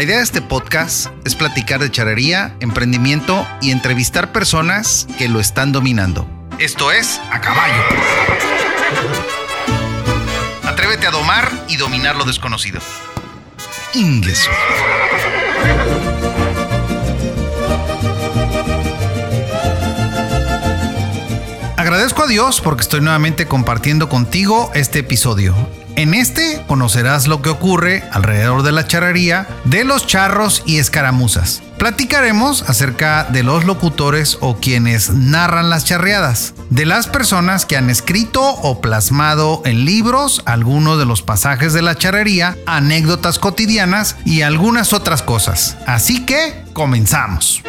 La idea de este podcast es platicar de charrería, emprendimiento y entrevistar personas que lo están dominando. Esto es A Caballo. Atrévete a domar y dominar lo desconocido. Ingreso. Agradezco a Dios porque estoy nuevamente compartiendo contigo este episodio. En este conocerás lo que ocurre alrededor de la charrería, de los charros y escaramuzas. Platicaremos acerca de los locutores o quienes narran las charreadas, de las personas que han escrito o plasmado en libros algunos de los pasajes de la charrería, anécdotas cotidianas y algunas otras cosas. Así que, comenzamos.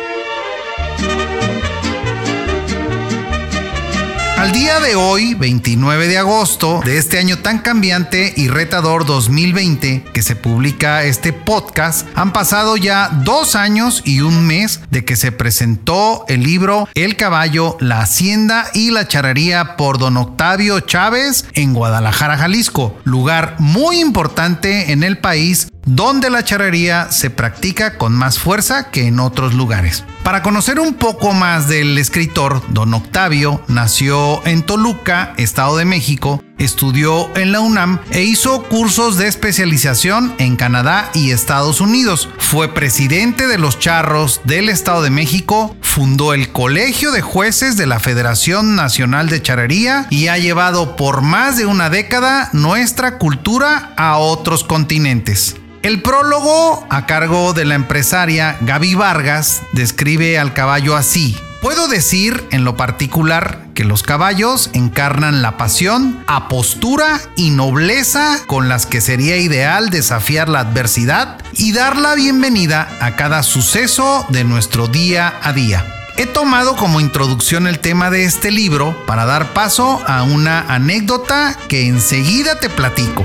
Al día de hoy, 29 de agosto de este año tan cambiante y retador 2020 que se publica este podcast, han pasado ya dos años y un mes de que se presentó el libro El caballo, la hacienda y la charrería por don Octavio Chávez en Guadalajara, Jalisco, lugar muy importante en el país donde la charrería se practica con más fuerza que en otros lugares. Para conocer un poco más del escritor, don Octavio nació en Toluca, Estado de México, estudió en la UNAM e hizo cursos de especialización en Canadá y Estados Unidos. Fue presidente de los Charros del Estado de México, fundó el Colegio de Jueces de la Federación Nacional de Charrería y ha llevado por más de una década nuestra cultura a otros continentes. El prólogo, a cargo de la empresaria Gaby Vargas, describe al caballo así. Puedo decir en lo particular que los caballos encarnan la pasión, apostura y nobleza con las que sería ideal desafiar la adversidad y dar la bienvenida a cada suceso de nuestro día a día. He tomado como introducción el tema de este libro para dar paso a una anécdota que enseguida te platico.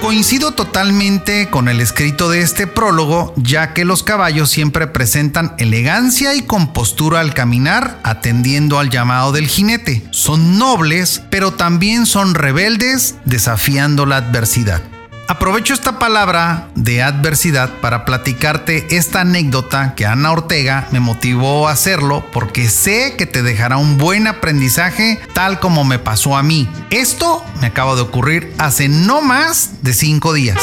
Coincido totalmente con el escrito de este prólogo, ya que los caballos siempre presentan elegancia y compostura al caminar, atendiendo al llamado del jinete. Son nobles, pero también son rebeldes, desafiando la adversidad. Aprovecho esta palabra de adversidad para platicarte esta anécdota que Ana Ortega me motivó a hacerlo porque sé que te dejará un buen aprendizaje tal como me pasó a mí. Esto me acaba de ocurrir hace no más de cinco días.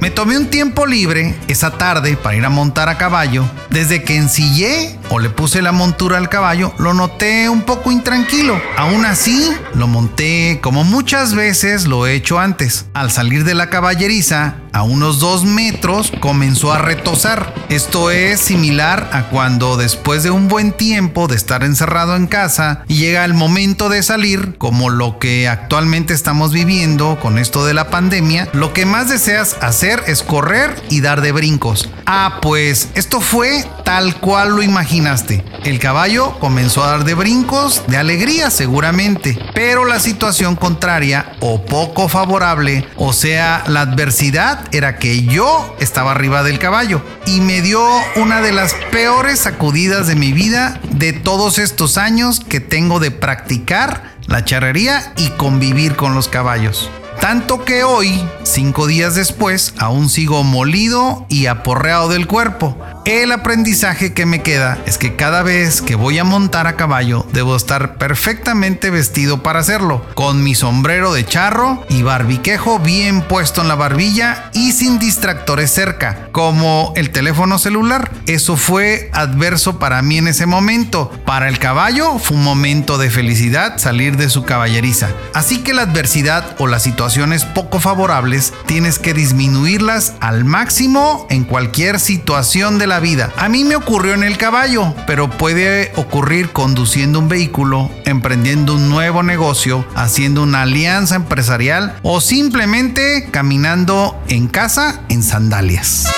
Me tomé un tiempo libre esa tarde para ir a montar a caballo. Desde que ensillé o le puse la montura al caballo, lo noté un poco intranquilo. Aún así, lo monté como muchas veces lo he hecho antes. Al salir de la caballeriza, a unos dos metros, comenzó a retosar. Esto es similar a cuando después de un buen tiempo de estar encerrado en casa y llega el momento de salir, como lo que actualmente estamos viviendo con esto de la pandemia, lo que más deseas hacer es correr y dar de brincos. Ah, pues esto fue tal cual lo imaginaste. El caballo comenzó a dar de brincos de alegría seguramente, pero la situación contraria o poco favorable, o sea, la adversidad, era que yo estaba arriba del caballo y me dio una de las peores sacudidas de mi vida de todos estos años que tengo de practicar la charrería y convivir con los caballos. Tanto que hoy, cinco días después, aún sigo molido y aporreado del cuerpo. El aprendizaje que me queda es que cada vez que voy a montar a caballo debo estar perfectamente vestido para hacerlo, con mi sombrero de charro y barbiquejo bien puesto en la barbilla y sin distractores cerca, como el teléfono celular. Eso fue adverso para mí en ese momento. Para el caballo fue un momento de felicidad salir de su caballeriza. Así que la adversidad o las situaciones poco favorables tienes que disminuirlas al máximo en cualquier situación de la vida. A mí me ocurrió en el caballo, pero puede ocurrir conduciendo un vehículo, emprendiendo un nuevo negocio, haciendo una alianza empresarial o simplemente caminando en casa en sandalias.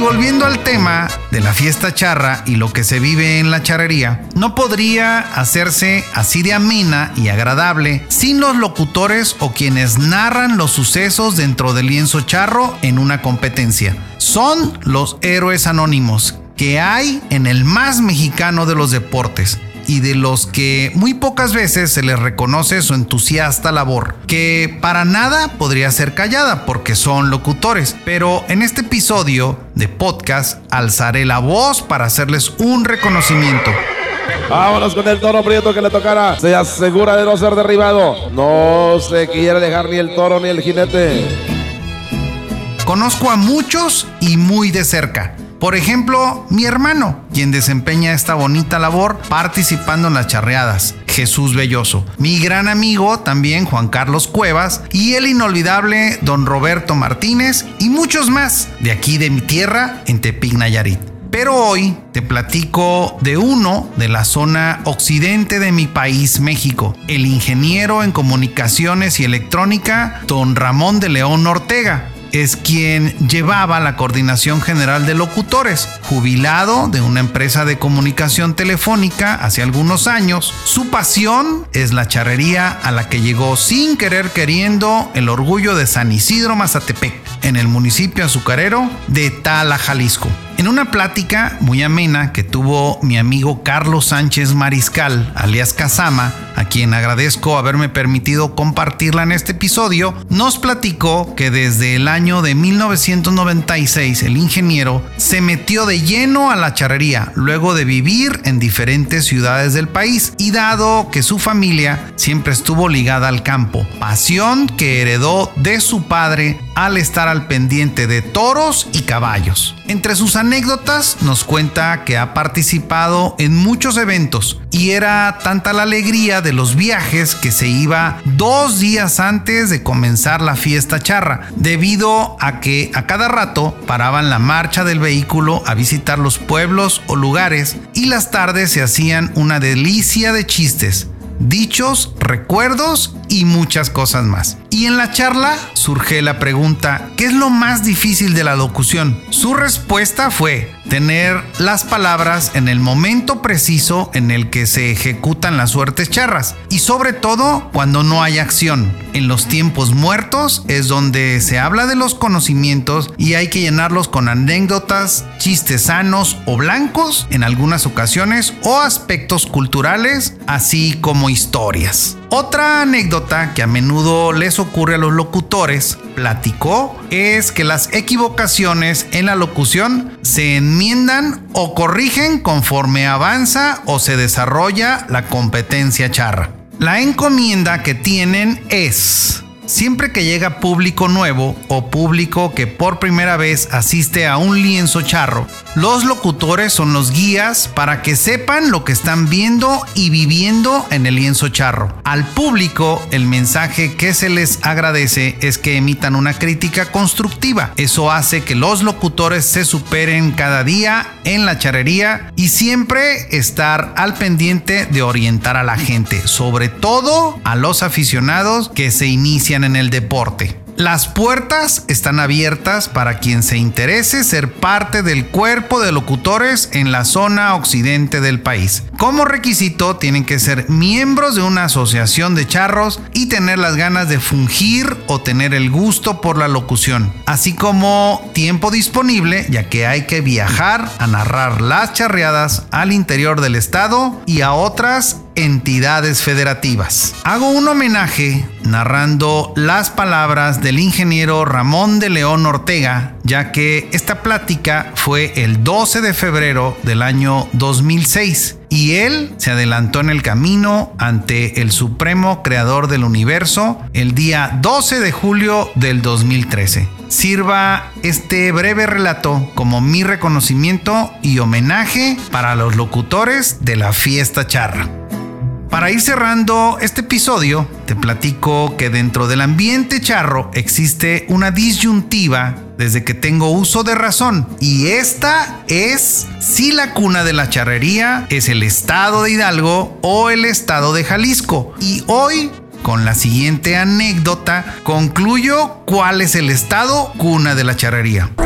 Y volviendo al tema de la fiesta charra y lo que se vive en la charrería, no podría hacerse así de amena y agradable sin los locutores o quienes narran los sucesos dentro del lienzo charro en una competencia. Son los héroes anónimos que hay en el más mexicano de los deportes y de los que muy pocas veces se les reconoce su entusiasta labor, que para nada podría ser callada porque son locutores, pero en este episodio de podcast alzaré la voz para hacerles un reconocimiento. Vámonos con el toro prieto que le tocará. Se asegura de no ser derribado. No se quiere dejar ni el toro ni el jinete. Conozco a muchos y muy de cerca. Por ejemplo, mi hermano, quien desempeña esta bonita labor participando en las charreadas, Jesús Belloso. Mi gran amigo también, Juan Carlos Cuevas, y el inolvidable don Roberto Martínez y muchos más de aquí de mi tierra, en Tepic, Nayarit. Pero hoy te platico de uno de la zona occidente de mi país, México, el ingeniero en comunicaciones y electrónica, don Ramón de León Ortega es quien llevaba la coordinación general de locutores. Jubilado de una empresa de comunicación telefónica hace algunos años, su pasión es la charrería a la que llegó sin querer queriendo el orgullo de San Isidro Mazatepec, en el municipio azucarero de Tala, Jalisco. En una plática muy amena que tuvo mi amigo Carlos Sánchez Mariscal, alias Casama, a quien agradezco haberme permitido compartirla en este episodio, nos platicó que desde el año de 1996 el ingeniero se metió de lleno a la charrería luego de vivir en diferentes ciudades del país y dado que su familia siempre estuvo ligada al campo, pasión que heredó de su padre al estar al pendiente de toros y caballos. Entre sus anécdotas nos cuenta que ha participado en muchos eventos y era tanta la alegría de los viajes que se iba dos días antes de comenzar la fiesta charra, debido a que a cada rato paraban la marcha del vehículo a visitar los pueblos o lugares y las tardes se hacían una delicia de chistes dichos, recuerdos y muchas cosas más. Y en la charla surge la pregunta, ¿qué es lo más difícil de la locución? Su respuesta fue tener las palabras en el momento preciso en el que se ejecutan las suertes charras y sobre todo cuando no hay acción. En los tiempos muertos es donde se habla de los conocimientos y hay que llenarlos con anécdotas, chistes sanos o blancos en algunas ocasiones o aspectos culturales, así como historias. Otra anécdota que a menudo les ocurre a los locutores, platicó, es que las equivocaciones en la locución se enmiendan o corrigen conforme avanza o se desarrolla la competencia charra. La encomienda que tienen es Siempre que llega público nuevo o público que por primera vez asiste a un lienzo charro, los locutores son los guías para que sepan lo que están viendo y viviendo en el lienzo charro. Al público, el mensaje que se les agradece es que emitan una crítica constructiva. Eso hace que los locutores se superen cada día en la charrería y siempre estar al pendiente de orientar a la gente, sobre todo a los aficionados que se inician en el deporte. Las puertas están abiertas para quien se interese ser parte del cuerpo de locutores en la zona occidente del país. Como requisito tienen que ser miembros de una asociación de charros y tener las ganas de fungir o tener el gusto por la locución, así como tiempo disponible ya que hay que viajar a narrar las charreadas al interior del estado y a otras entidades federativas. Hago un homenaje narrando las palabras del ingeniero Ramón de León Ortega, ya que esta plática fue el 12 de febrero del año 2006 y él se adelantó en el camino ante el Supremo Creador del Universo el día 12 de julio del 2013. Sirva este breve relato como mi reconocimiento y homenaje para los locutores de la fiesta charra. Para ir cerrando este episodio, te platico que dentro del ambiente charro existe una disyuntiva desde que tengo uso de razón y esta es si la cuna de la charrería es el estado de Hidalgo o el estado de Jalisco. Y hoy con la siguiente anécdota concluyo cuál es el estado cuna de la charrería.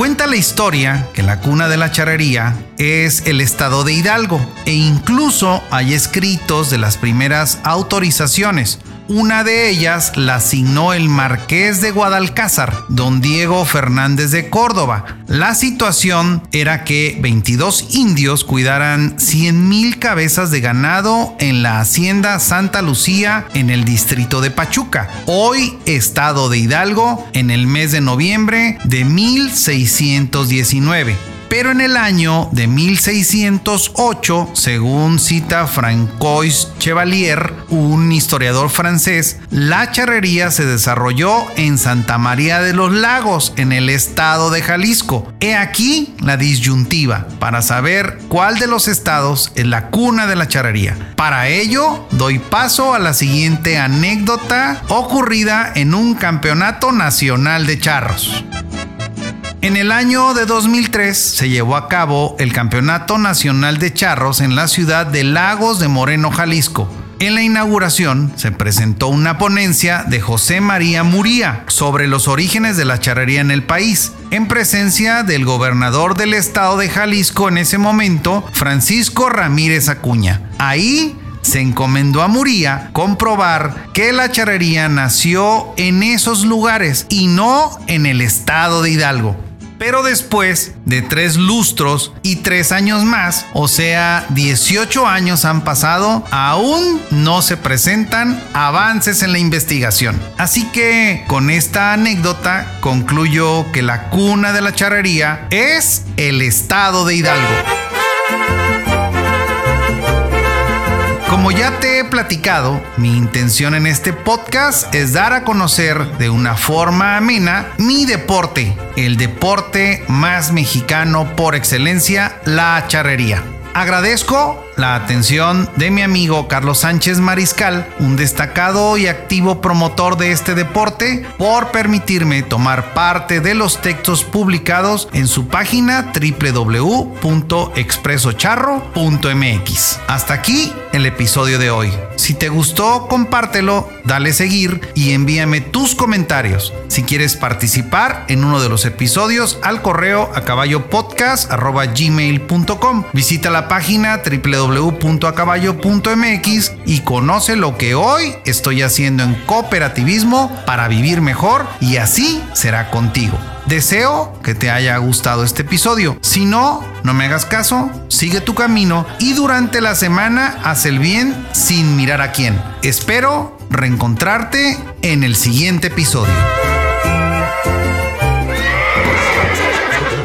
Cuenta la historia que la cuna de la charrería es el estado de Hidalgo e incluso hay escritos de las primeras autorizaciones una de ellas la asignó el marqués de Guadalcázar, don Diego Fernández de Córdoba. La situación era que 22 indios cuidaran 100.000 cabezas de ganado en la hacienda Santa Lucía en el distrito de Pachuca, hoy estado de Hidalgo, en el mes de noviembre de 1619 pero en el año de 1608, según cita Francois Chevalier, un historiador francés, la charrería se desarrolló en Santa María de los Lagos, en el estado de Jalisco. He aquí la disyuntiva para saber cuál de los estados es la cuna de la charrería. Para ello, doy paso a la siguiente anécdota ocurrida en un campeonato nacional de charros. En el año de 2003 se llevó a cabo el Campeonato Nacional de Charros en la ciudad de Lagos de Moreno, Jalisco. En la inauguración se presentó una ponencia de José María Muría sobre los orígenes de la charrería en el país, en presencia del gobernador del estado de Jalisco en ese momento, Francisco Ramírez Acuña. Ahí se encomendó a Muría comprobar que la charrería nació en esos lugares y no en el estado de Hidalgo. Pero después de tres lustros y tres años más, o sea, 18 años han pasado, aún no se presentan avances en la investigación. Así que con esta anécdota concluyo que la cuna de la charrería es el estado de Hidalgo. Como ya te he platicado, mi intención en este podcast es dar a conocer de una forma amena mi deporte, el deporte más mexicano por excelencia, la charrería. Agradezco la atención de mi amigo Carlos Sánchez Mariscal, un destacado y activo promotor de este deporte, por permitirme tomar parte de los textos publicados en su página www.expresocharro.mx. Hasta aquí el episodio de hoy. Si te gustó, compártelo, dale seguir y envíame tus comentarios. Si quieres participar en uno de los episodios, al correo a caballopodcast.gmail.com. Visita la página www www.acaballo.mx y conoce lo que hoy estoy haciendo en cooperativismo para vivir mejor y así será contigo. Deseo que te haya gustado este episodio. Si no, no me hagas caso, sigue tu camino y durante la semana haz el bien sin mirar a quién. Espero reencontrarte en el siguiente episodio.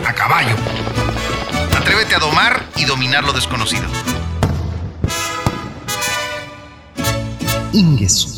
A caballo. Atrévete a domar y dominar lo desconocido. Ingueso.